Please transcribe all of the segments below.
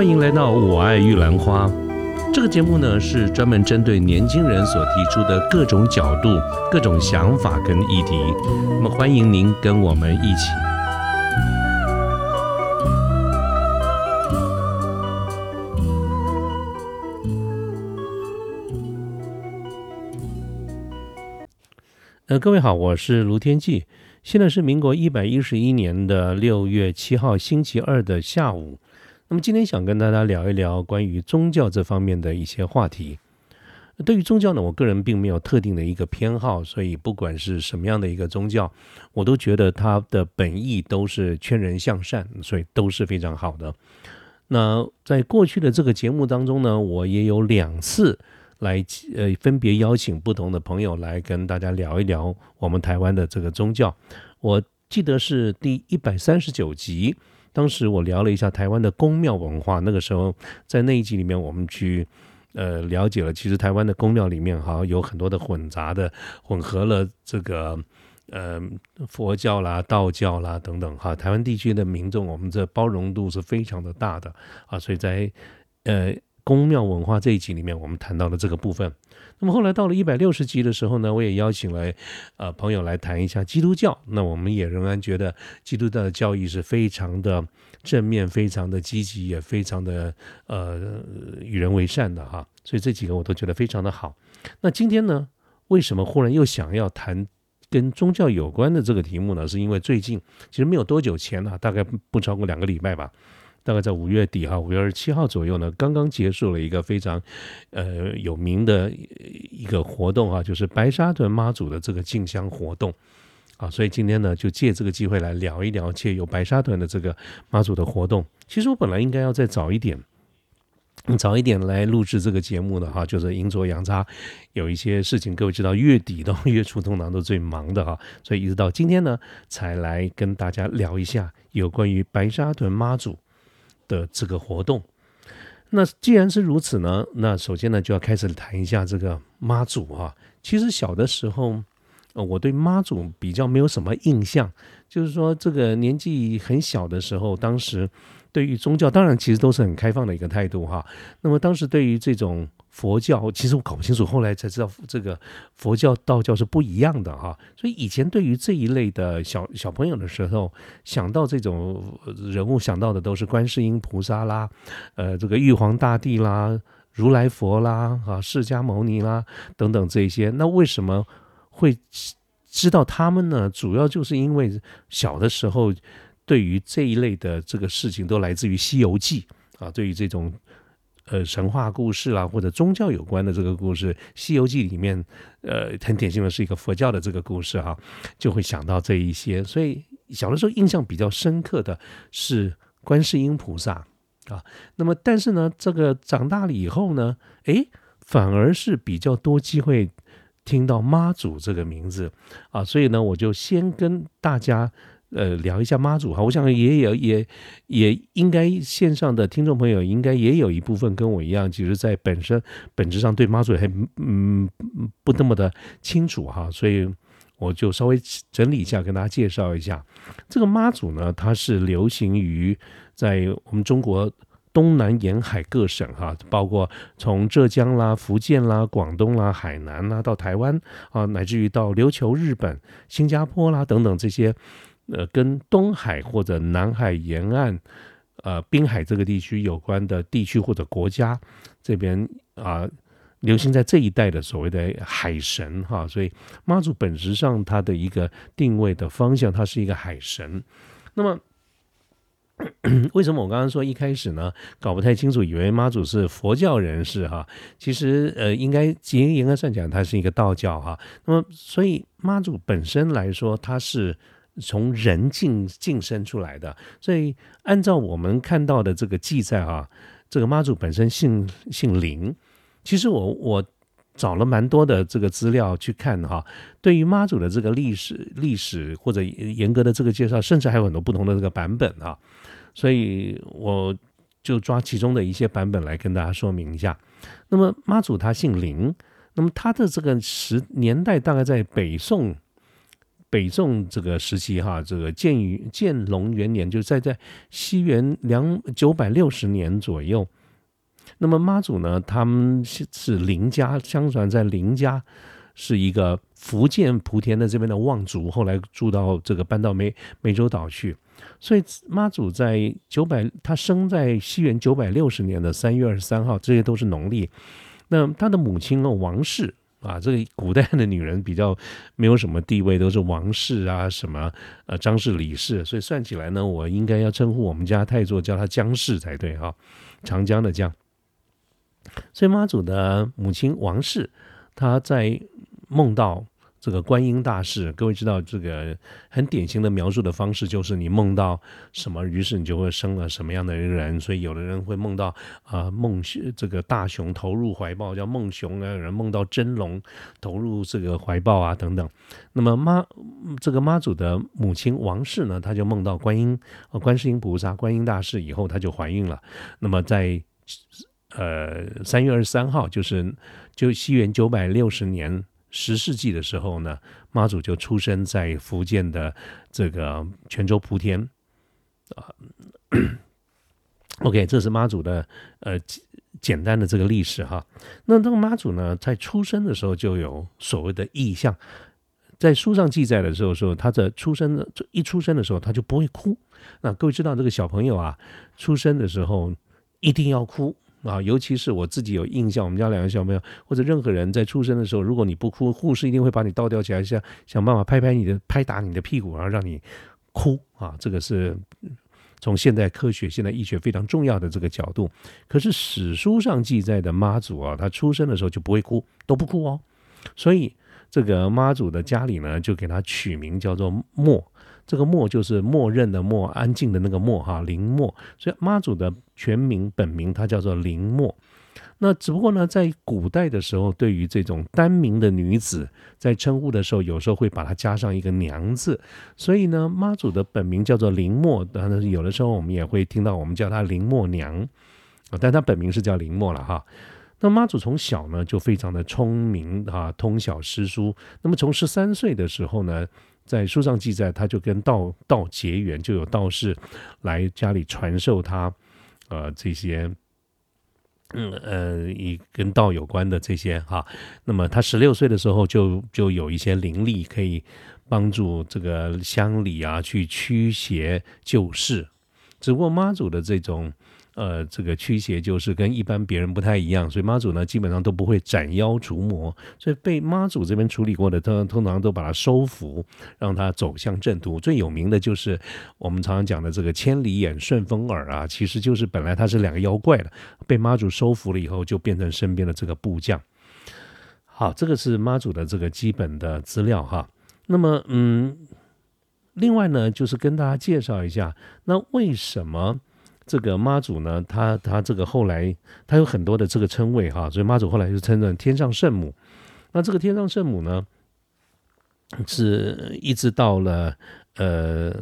欢迎来到《我爱玉兰花》这个节目呢，是专门针对年轻人所提出的各种角度、各种想法跟议题。那么，欢迎您跟我们一起。呃，各位好，我是卢天记。现在是民国一百一十一年的六月七号星期二的下午。那么今天想跟大家聊一聊关于宗教这方面的一些话题。对于宗教呢，我个人并没有特定的一个偏好，所以不管是什么样的一个宗教，我都觉得它的本意都是劝人向善，所以都是非常好的。那在过去的这个节目当中呢，我也有两次。来，呃，分别邀请不同的朋友来跟大家聊一聊我们台湾的这个宗教。我记得是第一百三十九集，当时我聊了一下台湾的宫庙文化。那个时候在那一集里面，我们去呃了解了，其实台湾的宫庙里面哈有很多的混杂的，混合了这个呃佛教啦、道教啦等等哈。台湾地区的民众，我们这包容度是非常的大的啊，所以在呃。宫庙文化这一集里面，我们谈到了这个部分。那么后来到了一百六十集的时候呢，我也邀请了呃朋友来谈一下基督教。那我们也仍然觉得基督教的教义是非常的正面、非常的积极，也非常的呃与人为善的哈。所以这几个我都觉得非常的好。那今天呢，为什么忽然又想要谈跟宗教有关的这个题目呢？是因为最近其实没有多久前呢，大概不超过两个礼拜吧。大概在五月底哈，五月二十七号左右呢，刚刚结束了一个非常呃有名的一个活动啊，就是白沙屯妈祖的这个进香活动啊，所以今天呢，就借这个机会来聊一聊，借有白沙屯的这个妈祖的活动。其实我本来应该要再早一点，早一点来录制这个节目的哈，就是阴错阳差，有一些事情，各位知道，月底到 月初通常都最忙的哈，所以一直到今天呢，才来跟大家聊一下有关于白沙屯妈祖。的这个活动，那既然是如此呢，那首先呢就要开始谈一下这个妈祖啊。其实小的时候，呃，我对妈祖比较没有什么印象，就是说这个年纪很小的时候，当时对于宗教，当然其实都是很开放的一个态度哈。那么当时对于这种。佛教其实我搞不清楚，后来才知道这个佛教、道教是不一样的哈。所以以前对于这一类的小小朋友的时候，想到这种人物，想到的都是观世音菩萨啦，呃，这个玉皇大帝啦，如来佛啦，啊，释迦牟尼啦等等这些。那为什么会知道他们呢？主要就是因为小的时候对于这一类的这个事情都来自于《西游记》啊，对于这种。呃，神话故事啦，或者宗教有关的这个故事，《西游记》里面，呃，很典型的是一个佛教的这个故事哈，就会想到这一些。所以小的时候印象比较深刻的是观世音菩萨啊。那么，但是呢，这个长大了以后呢，诶，反而是比较多机会听到妈祖这个名字啊。所以呢，我就先跟大家。呃，聊一下妈祖哈，我想也有也也应该线上的听众朋友应该也有一部分跟我一样，其实，在本身本质上对妈祖还嗯不那么的清楚哈，所以我就稍微整理一下，跟大家介绍一下这个妈祖呢，它是流行于在我们中国东南沿海各省哈，包括从浙江啦、福建啦、广东啦、海南啦到台湾啊，乃至于到琉球、日本、新加坡啦等等这些。呃，跟东海或者南海沿岸，呃，滨海这个地区有关的地区或者国家，这边啊，流行在这一带的所谓的海神哈，所以妈祖本质上它的一个定位的方向，它是一个海神。那么，为什么我刚刚说一开始呢，搞不太清楚，以为妈祖是佛教人士哈？其实呃，应该严严格上讲，它是一个道教哈。那么，所以妈祖本身来说，它是。从人晋晋升出来的，所以按照我们看到的这个记载啊，这个妈祖本身姓姓林。其实我我找了蛮多的这个资料去看哈，对于妈祖的这个历史历史或者严格的这个介绍，甚至还有很多不同的这个版本啊，所以我就抓其中的一些版本来跟大家说明一下。那么妈祖他姓林，那么他的这个时年代大概在北宋。北宋这个时期哈，这个建于建隆元年，就在在西元两九百六十年左右。那么妈祖呢，他们是是林家，相传在林家是一个福建莆田的这边的望族，后来住到这个搬到湄湄洲岛去。所以妈祖在九百，他生在西元九百六十年的三月二十三号，这些都是农历。那他的母亲呢，王氏啊，这个古代的女人比较没有什么地位，都是王氏啊，什么呃张氏、李氏，所以算起来呢，我应该要称呼我们家太座叫他江氏才对哈，长江的江。所以妈祖的母亲王氏，她在梦到。这个观音大士，各位知道这个很典型的描述的方式，就是你梦到什么，于是你就会生了什么样的人。所以有的人会梦到啊梦这个大熊投入怀抱，叫梦熊啊；有人梦到真龙投入这个怀抱啊等等。那么妈这个妈祖的母亲王氏呢，她就梦到观音呃观世音菩萨、观音大士以后，她就怀孕了。那么在呃三月二十三号，就是就西元九百六十年。十世纪的时候呢，妈祖就出生在福建的这个泉州莆田啊。OK，这是妈祖的呃简单的这个历史哈。那这个妈祖呢，在出生的时候就有所谓的意象，在书上记载的时候说，他的出生的一出生的时候他就不会哭。那各位知道这个小朋友啊，出生的时候一定要哭。啊，尤其是我自己有印象，我们家两个小朋友或者任何人在出生的时候，如果你不哭，护士一定会把你倒吊起来，想想办法拍拍你的、拍打你的屁股，然后让你哭啊。这个是从现代科学、现代医学非常重要的这个角度。可是史书上记载的妈祖啊，他出生的时候就不会哭，都不哭哦。所以这个妈祖的家里呢，就给他取名叫做默。这个默就是默认的默，安静的那个默哈，林默。所以妈祖的全名本名他叫做林默。那只不过呢，在古代的时候，对于这种单名的女子，在称呼的时候，有时候会把它加上一个娘字。所以呢，妈祖的本名叫做林默。当然，有的时候我们也会听到我们叫她林默娘啊，但她本名是叫林默了哈。那妈祖从小呢就非常的聪明啊，通晓诗书。那么从十三岁的时候呢。在书上记载，他就跟道道结缘，就有道士来家里传授他，呃，这些，嗯呃，以跟道有关的这些哈。那么他十六岁的时候，就就有一些灵力可以帮助这个乡里啊去驱邪救世。只不过妈祖的这种。呃，这个驱邪就是跟一般别人不太一样，所以妈祖呢基本上都不会斩妖除魔，所以被妈祖这边处理过的，通通常都把它收服，让它走向正途。最有名的就是我们常常讲的这个千里眼、顺风耳啊，其实就是本来它是两个妖怪的，被妈祖收服了以后，就变成身边的这个部将。好，这个是妈祖的这个基本的资料哈。那么，嗯，另外呢，就是跟大家介绍一下，那为什么？这个妈祖呢，他他这个后来他有很多的这个称谓哈，所以妈祖后来就称作天上圣母。那这个天上圣母呢，是一直到了呃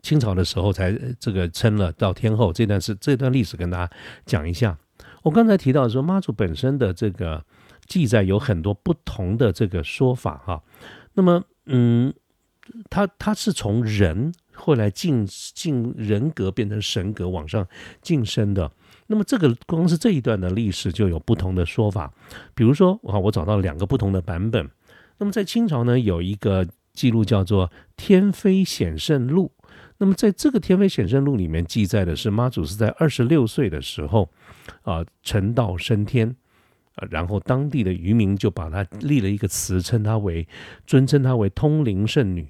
清朝的时候才这个称了到天后。这段是这段历史跟大家讲一下。我刚才提到说妈祖本身的这个记载有很多不同的这个说法哈。那么嗯，他他是从人。后来进进人格变成神格往上晋升的，那么这个光是这一段的历史就有不同的说法。比如说，啊，我找到两个不同的版本。那么在清朝呢，有一个记录叫做《天妃显圣录》。那么在这个《天妃显圣录》里面记载的是妈祖是在二十六岁的时候啊成道升天，啊，然后当地的渔民就把她立了一个词，称她为尊称她为通灵圣女。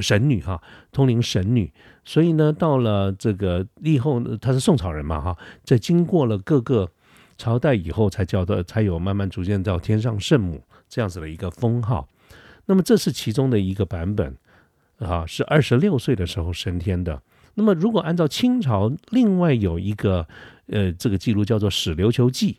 神女哈，通灵神女，所以呢，到了这个立后，她是宋朝人嘛哈，在经过了各个朝代以后，才叫的，才有慢慢逐渐到天上圣母这样子的一个封号。那么这是其中的一个版本啊，是二十六岁的时候升天的。那么如果按照清朝另外有一个呃这个记录叫做《史琉球记》。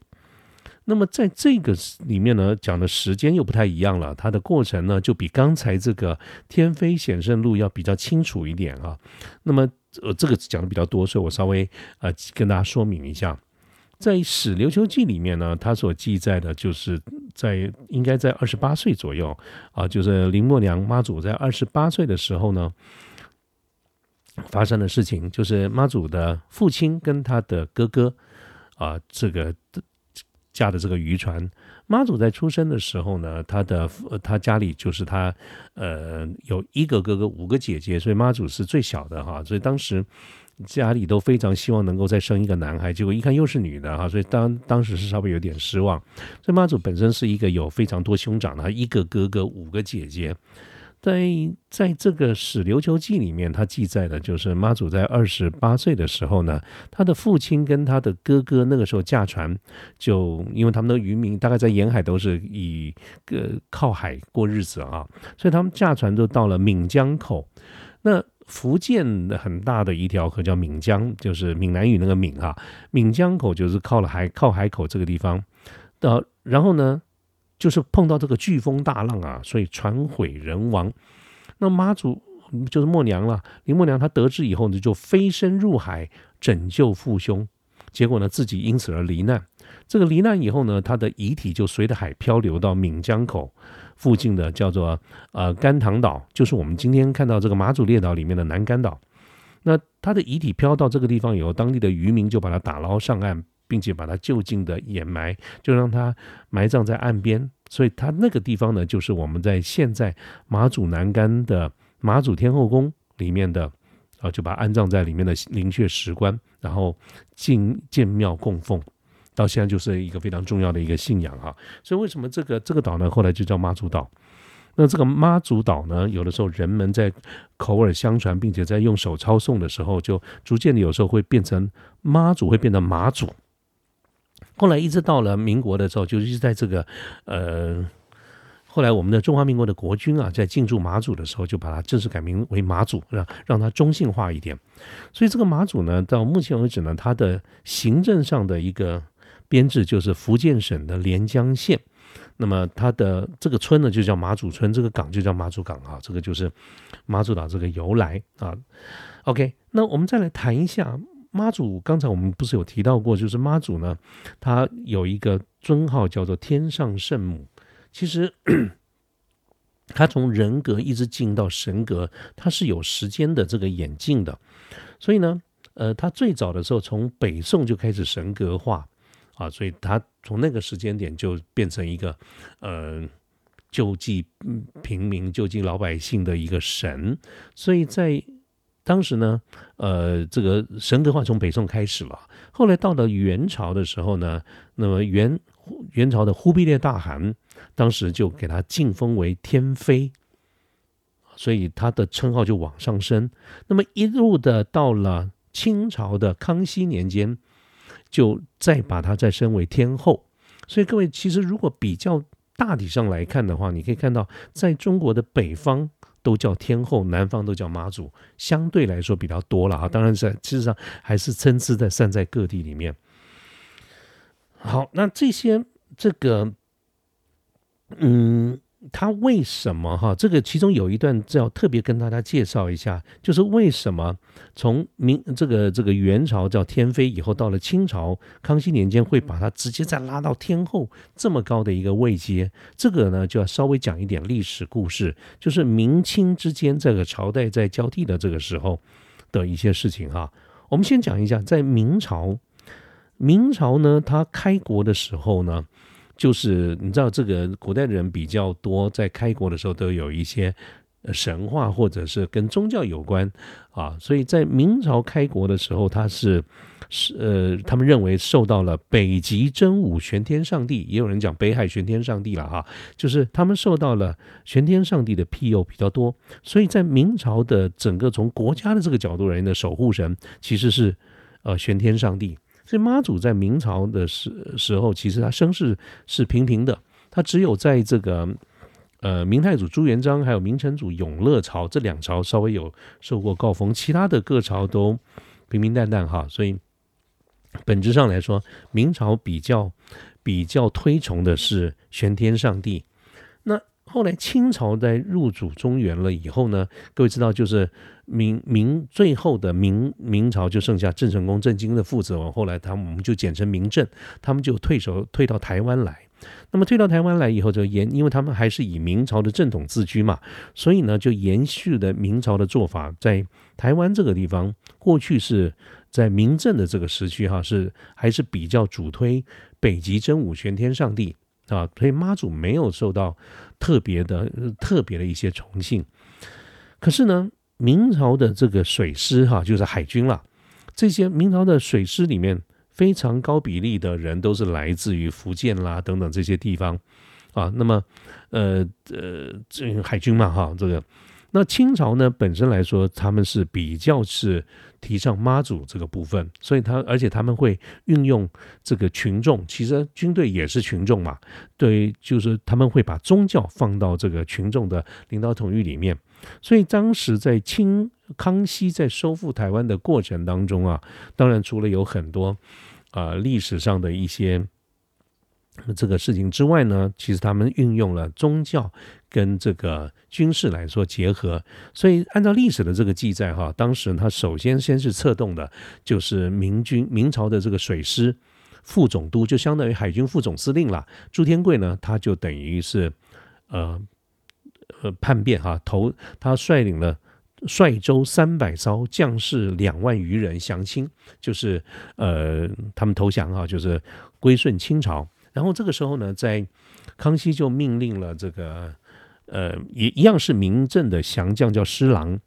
那么在这个里面呢，讲的时间又不太一样了，它的过程呢就比刚才这个《天妃显圣录》要比较清楚一点啊。那么呃，这个讲的比较多，所以我稍微呃跟大家说明一下。在《史琉球记》里面呢，它所记载的就是在应该在二十八岁左右啊，就是林默娘妈祖在二十八岁的时候呢，发生的事情，就是妈祖的父亲跟他的哥哥啊，这个驾的这个渔船。妈祖在出生的时候呢，他的他家里就是他呃有一个哥哥，五个姐姐，所以妈祖是最小的哈，所以当时。家里都非常希望能够再生一个男孩，结果一看又是女的哈，所以当当时是稍微有点失望。所以妈祖本身是一个有非常多兄长的，一个哥哥五个姐姐，在在这个《史琉球记》里面，他记载的就是妈祖在二十八岁的时候呢，他的父亲跟他的哥哥那个时候驾船，就因为他们的渔民大概在沿海都是以个靠海过日子啊，所以他们驾船就到了闽江口，那。福建的很大的一条河叫闽江，就是闽南语那个闽哈，闽江口就是靠了海靠海口这个地方，到然后呢，就是碰到这个飓风大浪啊，所以船毁人亡。那妈祖就是默娘了，林默娘她得知以后呢，就飞身入海拯救父兄，结果呢自己因此而罹难。这个罹难以后呢，他的遗体就随着海漂流到闽江口。附近的叫做呃甘棠岛，就是我们今天看到这个马祖列岛里面的南干岛。那他的遗体漂到这个地方以后，当地的渔民就把他打捞上岸，并且把它就近的掩埋，就让它埋葬在岸边。所以它那个地方呢，就是我们在现在马祖南干的马祖天后宫里面的啊，就把安葬在里面的灵阙石棺，然后进建庙供奉。到现在就是一个非常重要的一个信仰哈，所以为什么这个这个岛呢，后来就叫妈祖岛？那这个妈祖岛呢，有的时候人们在口耳相传，并且在用手抄诵的时候，就逐渐的有时候会变成妈祖，会变成马祖。后来一直到了民国的时候，就是在这个呃，后来我们的中华民国的国军啊，在进驻马祖的时候，就把它正式改名为马祖，让让它中性化一点。所以这个马祖呢，到目前为止呢，它的行政上的一个。编制就是福建省的连江县，那么它的这个村呢就叫马祖村，这个港就叫马祖港啊，这个就是马祖岛这个由来啊。OK，那我们再来谈一下妈祖。刚才我们不是有提到过，就是妈祖呢，他有一个尊号叫做天上圣母。其实 他从人格一直进到神格，他是有时间的这个演进的。所以呢，呃，他最早的时候从北宋就开始神格化。啊，所以他从那个时间点就变成一个，呃，救济平民、救济老百姓的一个神。所以在当时呢，呃，这个神格化从北宋开始了。后来到了元朝的时候呢，那么元元朝的忽必烈大汗当时就给他晋封为天妃，所以他的称号就往上升。那么一路的到了清朝的康熙年间。就再把他再升为天后，所以各位其实如果比较大体上来看的话，你可以看到，在中国的北方都叫天后，南方都叫妈祖，相对来说比较多了啊。当然，是事实上还是参差在散在各地里面。好，那这些这个，嗯。他为什么哈？这个其中有一段要特别跟大家介绍一下，就是为什么从明这个这个元朝叫天妃以后，到了清朝康熙年间会把它直接再拉到天后这么高的一个位阶。这个呢就要稍微讲一点历史故事，就是明清之间这个朝代在交替的这个时候的一些事情哈。我们先讲一下，在明朝，明朝呢它开国的时候呢。就是你知道，这个古代的人比较多，在开国的时候都有一些神话或者是跟宗教有关啊，所以在明朝开国的时候，他是是呃，他们认为受到了北极真武玄天上帝，也有人讲北海玄天上帝了哈，就是他们受到了玄天上帝的庇佑比较多，所以在明朝的整个从国家的这个角度而言的守护神其实是呃玄天上帝。所以妈祖在明朝的时时候，其实他声势是平平的，他只有在这个呃明太祖朱元璋还有明成祖永乐朝这两朝稍微有受过告封，其他的各朝都平平淡淡哈。所以本质上来说，明朝比较比较推崇的是玄天上帝。后来清朝在入主中原了以后呢，各位知道，就是明明最后的明明朝就剩下郑成功、郑经的父子，后来他们我们就简称明郑，他们就退守退到台湾来。那么退到台湾来以后，就延，因为他们还是以明朝的正统自居嘛，所以呢，就延续的明朝的做法，在台湾这个地方，过去是在明正的这个时区哈，是还是比较主推北极真武玄天上帝啊，所以妈祖没有受到特别的特别的一些崇信。可是呢，明朝的这个水师哈，就是海军啦，这些明朝的水师里面。非常高比例的人都是来自于福建啦等等这些地方啊，那么呃呃，这海军嘛哈，这个那清朝呢本身来说，他们是比较是提倡妈祖这个部分，所以他而且他们会运用这个群众，其实军队也是群众嘛，对，就是他们会把宗教放到这个群众的领导统御里面，所以当时在清康熙在收复台湾的过程当中啊，当然除了有很多。啊，历史上的一些这个事情之外呢，其实他们运用了宗教跟这个军事来说结合，所以按照历史的这个记载哈，当时他首先先是策动的，就是明军明朝的这个水师副总督，就相当于海军副总司令了。朱天贵呢，他就等于是呃呃叛变哈，投他率领了。率州三百艘将士两万余人降清，就是呃，他们投降啊，就是归顺清朝。然后这个时候呢，在康熙就命令了这个呃，也一样是明正的降将，叫施琅。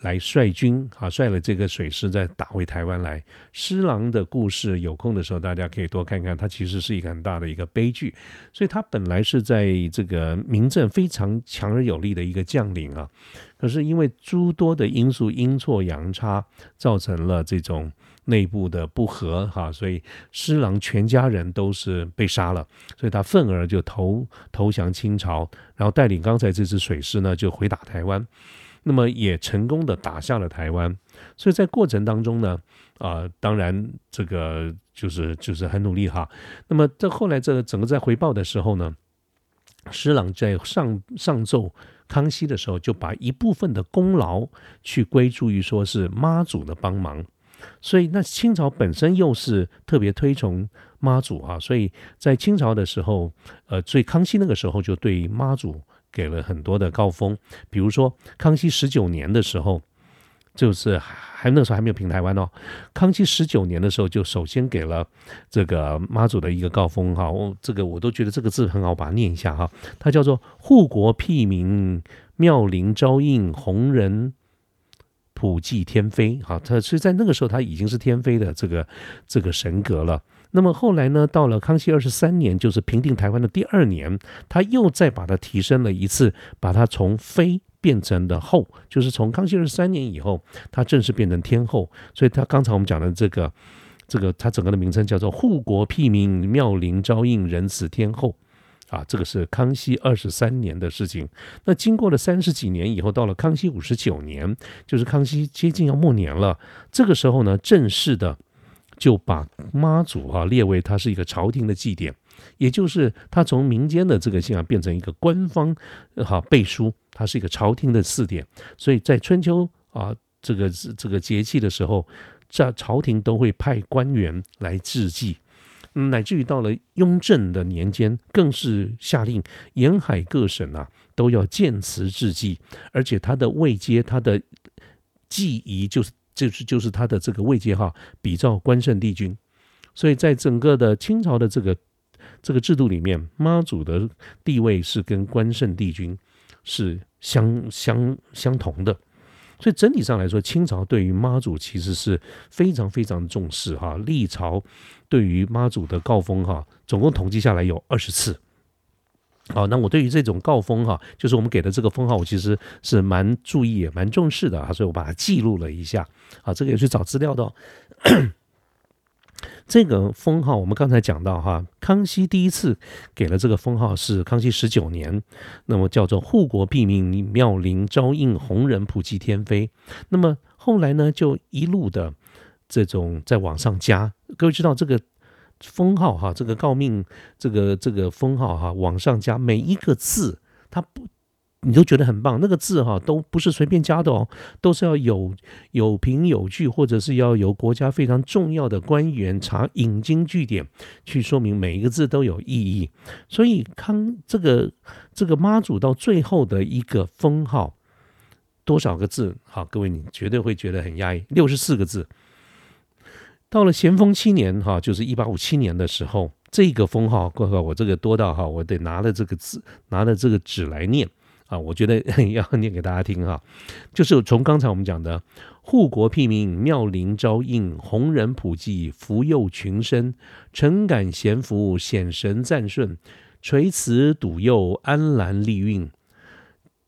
来率军啊，率了这个水师再打回台湾来。施琅的故事，有空的时候大家可以多看看。他其实是一个很大的一个悲剧，所以他本来是在这个民政非常强而有力的一个将领啊，可是因为诸多的因素阴错阳差，造成了这种内部的不和哈，所以施琅全家人都是被杀了，所以他愤而就投投降清朝，然后带领刚才这支水师呢就回打台湾。那么也成功的打下了台湾，所以在过程当中呢，啊，当然这个就是就是很努力哈。那么在后来这整个在回报的时候呢，施琅在上上奏康熙的时候，就把一部分的功劳去归注于说是妈祖的帮忙，所以那清朝本身又是特别推崇妈祖啊，所以在清朝的时候，呃，所以康熙那个时候就对妈祖。给了很多的高峰，比如说康熙十九年的时候，就是还那时候还没有平台湾哦。康熙十九年的时候，就首先给了这个妈祖的一个高峰哈，我这个我都觉得这个字很好，把它念一下哈。它叫做护国庇民，妙龄昭应，红人普济天妃。好，他是在那个时候，他已经是天妃的这个这个神格了。那么后来呢？到了康熙二十三年，就是平定台湾的第二年，他又再把它提升了一次，把它从妃变成的后，就是从康熙二十三年以后，他正式变成天后。所以，他刚才我们讲的这个，这个他整个的名称叫做护国庇民、妙龄昭应仁慈天后啊。这个是康熙二十三年的事情。那经过了三十几年以后，到了康熙五十九年，就是康熙接近要末年了。这个时候呢，正式的。就把妈祖哈列为它是一个朝廷的祭典，也就是它从民间的这个信仰变成一个官方哈背书，它是一个朝廷的祀典。所以在春秋啊这个这个节气的时候，在朝廷都会派官员来致祭，乃至于到了雍正的年间，更是下令沿海各省啊都要建祠致祭，而且他的位阶、他的祭仪就是。就是就是他的这个位阶哈，比照关圣帝君，所以在整个的清朝的这个这个制度里面，妈祖的地位是跟关圣帝君是相相相同的，所以整体上来说，清朝对于妈祖其实是非常非常重视哈。历朝对于妈祖的告封哈，总共统计下来有二十次。好，那我对于这种告封哈，就是我们给的这个封号，我其实是蛮注意也蛮重视的啊，所以我把它记录了一下。啊，这个也去找资料的哦。这个封号我们刚才讲到哈，康熙第一次给了这个封号是康熙十九年，那么叫做护国庇民、妙龄昭应、弘仁普济天妃。那么后来呢，就一路的这种在往上加。各位知道这个。封号哈，这个诰命这个这个封号哈，往上加每一个字，它不。你都觉得很棒，那个字哈都不是随便加的哦，都是要有有凭有据，或者是要由国家非常重要的官员查引经据典去说明每一个字都有意义。所以康这个这个妈祖到最后的一个封号多少个字？好，各位你绝对会觉得很压抑，六十四个字。到了咸丰七年哈，就是一八五七年的时候，这个封号，过后我这个多到哈，我得拿了这个字，拿了这个纸来念。啊，我觉得 要念给大家听哈，就是从刚才我们讲的护国庇民、妙龄招应、弘仁普济、福佑群生、诚感贤福、显神赞顺、垂慈笃佑、安澜利运、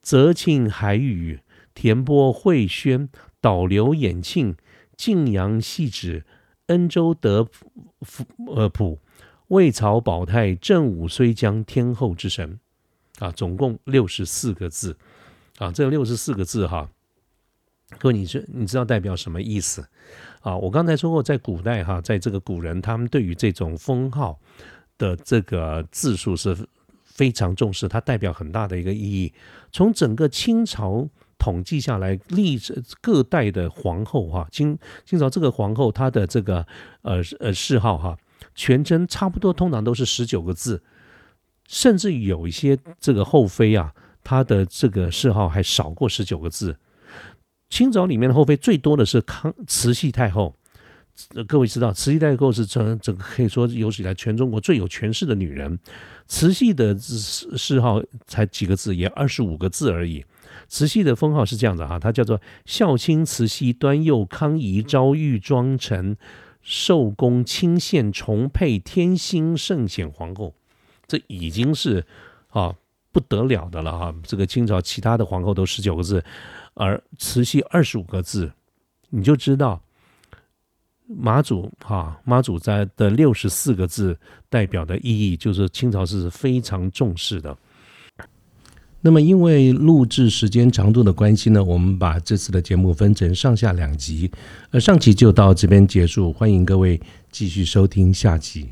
泽庆海宇、田波惠宣、导流演庆、晋阳细指、恩州德福呃普、魏曹保泰、正武虽将天后之神。啊，总共六十四个字，啊，这六十四个字哈，各位，你是你知道代表什么意思？啊，我刚才说过，在古代哈，在这个古人，他们对于这种封号的这个字数是非常重视，它代表很大的一个意义。从整个清朝统计下来，历各代的皇后哈，清清朝这个皇后她的这个呃呃谥号哈，全称差不多通常都是十九个字。甚至有一些这个后妃啊，她的这个谥号还少过十九个字。清朝里面的后妃最多的是康慈禧太后，各位知道，慈禧太后是整整个可以说有史以来全中国最有权势的女人。慈禧的谥号才几个字，也二十五个字而已。慈禧的封号是这样的哈，她叫做孝亲慈禧端佑康仪昭裕庄臣寿宫钦献重配天心圣显皇后。这已经是啊不得了的了哈！这个清朝其他的皇后都十九个字，而慈禧二十五个字，你就知道妈祖哈妈祖在的六十四个字代表的意义，就是清朝是非常重视的。那么因为录制时间长度的关系呢，我们把这次的节目分成上下两集，呃上集就到这边结束，欢迎各位继续收听下集。